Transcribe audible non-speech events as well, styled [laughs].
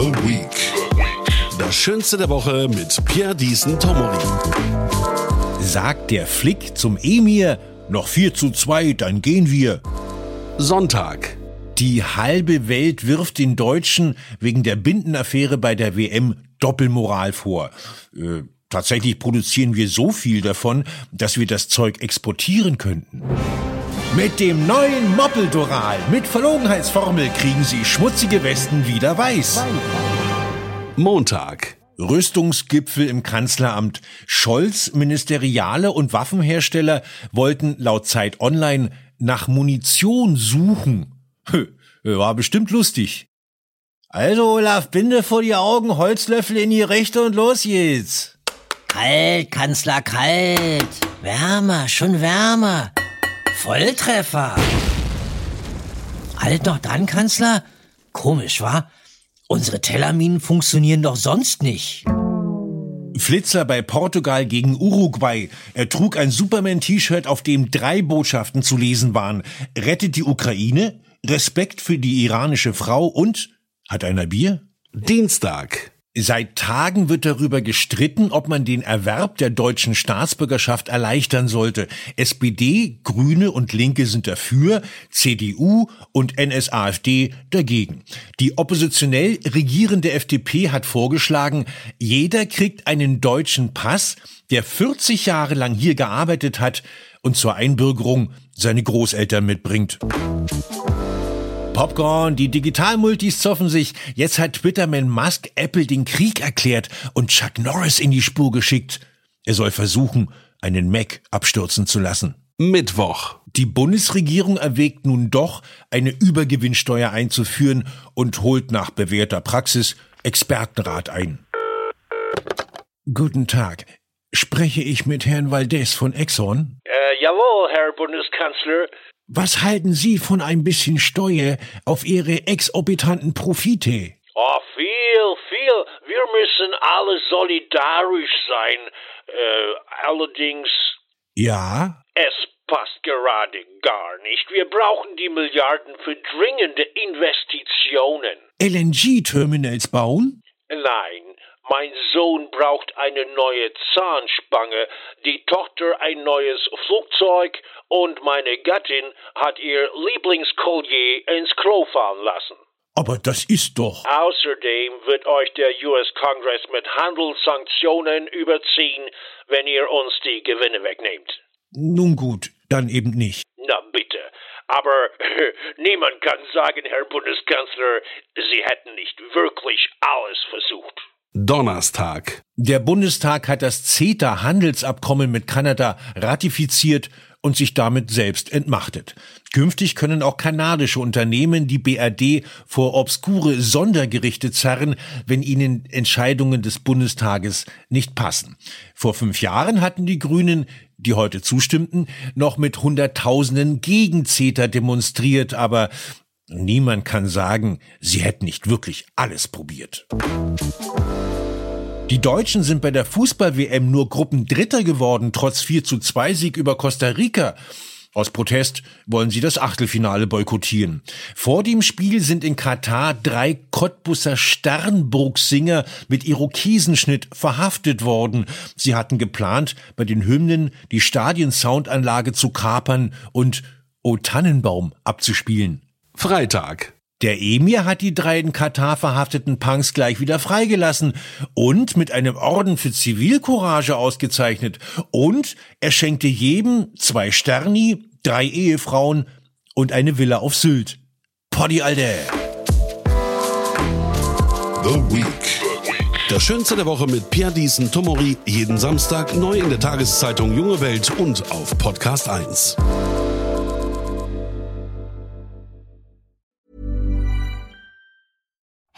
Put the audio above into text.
The Week. Das Schönste der Woche mit Pierre Diesen Tomori. Sagt der Flick zum Emir, noch 4 zu 2, dann gehen wir. Sonntag. Die halbe Welt wirft den Deutschen wegen der Bindenaffäre bei der WM Doppelmoral vor. Äh, tatsächlich produzieren wir so viel davon, dass wir das Zeug exportieren könnten. Mit dem neuen Moppeldoral mit Verlogenheitsformel kriegen Sie schmutzige Westen wieder weiß. Montag. Rüstungsgipfel im Kanzleramt. Scholz, Ministeriale und Waffenhersteller wollten laut Zeit Online nach Munition suchen. War bestimmt lustig. Also, Olaf, Binde vor die Augen, Holzlöffel in die Rechte und los geht's. Kalt, Kanzler, kalt. Wärmer, schon wärmer. Volltreffer. Halt noch dran, Kanzler? Komisch, wa? Unsere Tellerminen funktionieren doch sonst nicht. Flitzer bei Portugal gegen Uruguay. Er trug ein Superman-T-Shirt, auf dem drei Botschaften zu lesen waren. Rettet die Ukraine, Respekt für die iranische Frau und hat einer Bier? Dienstag. Seit Tagen wird darüber gestritten, ob man den Erwerb der deutschen Staatsbürgerschaft erleichtern sollte. SPD, Grüne und Linke sind dafür, CDU und NSAFD dagegen. Die oppositionell regierende FDP hat vorgeschlagen, jeder kriegt einen deutschen Pass, der 40 Jahre lang hier gearbeitet hat und zur Einbürgerung seine Großeltern mitbringt. Popcorn, die Digitalmultis zoffen sich. Jetzt hat Twitterman Musk Apple den Krieg erklärt und Chuck Norris in die Spur geschickt. Er soll versuchen, einen Mac abstürzen zu lassen. Mittwoch. Die Bundesregierung erwägt nun doch, eine Übergewinnsteuer einzuführen und holt nach bewährter Praxis Expertenrat ein. Guten Tag. Spreche ich mit Herrn Valdez von Exxon? Äh, jawohl, Herr Bundeskanzler. Was halten Sie von ein bisschen Steuer auf Ihre exorbitanten Profite? Oh, viel, viel. Wir müssen alle solidarisch sein. Äh, allerdings, Ja? es passt gerade gar nicht. Wir brauchen die Milliarden für dringende Investitionen. LNG-Terminals bauen? Nein, mein Sohn braucht eine neue Zahnspange, die Tochter ein neues Flugzeug und meine Gattin hat ihr Lieblingskollier ins Klo fallen lassen. Aber das ist doch. Außerdem wird euch der US Congress mit Handelssanktionen überziehen, wenn ihr uns die Gewinne wegnehmt. Nun gut, dann eben nicht. Na bitte. Aber [laughs] niemand kann sagen, Herr Bundeskanzler, Sie hätten nicht wirklich alles versucht. Donnerstag. Der Bundestag hat das CETA-Handelsabkommen mit Kanada ratifiziert und sich damit selbst entmachtet. Künftig können auch kanadische Unternehmen die BRD vor obskure Sondergerichte zerren, wenn ihnen Entscheidungen des Bundestages nicht passen. Vor fünf Jahren hatten die Grünen, die heute zustimmten, noch mit Hunderttausenden gegen CETA demonstriert, aber niemand kann sagen, sie hätten nicht wirklich alles probiert. Die Deutschen sind bei der Fußball-WM nur Gruppendritter geworden, trotz 4 zu 2 Sieg über Costa Rica. Aus Protest wollen sie das Achtelfinale boykottieren. Vor dem Spiel sind in Katar drei Cottbusser Sternburg-Singer mit Irokesenschnitt verhaftet worden. Sie hatten geplant, bei den Hymnen die Stadion-Soundanlage zu kapern und O Tannenbaum abzuspielen. Freitag. Der Emir hat die drei in Katar verhafteten Punks gleich wieder freigelassen und mit einem Orden für Zivilcourage ausgezeichnet. Und er schenkte jedem zwei Sterni, drei Ehefrauen und eine Villa auf Sylt. Poddy, Alter! The Week. Das Schönste der Woche mit Pierre Diesen Tomori. Jeden Samstag neu in der Tageszeitung Junge Welt und auf Podcast 1.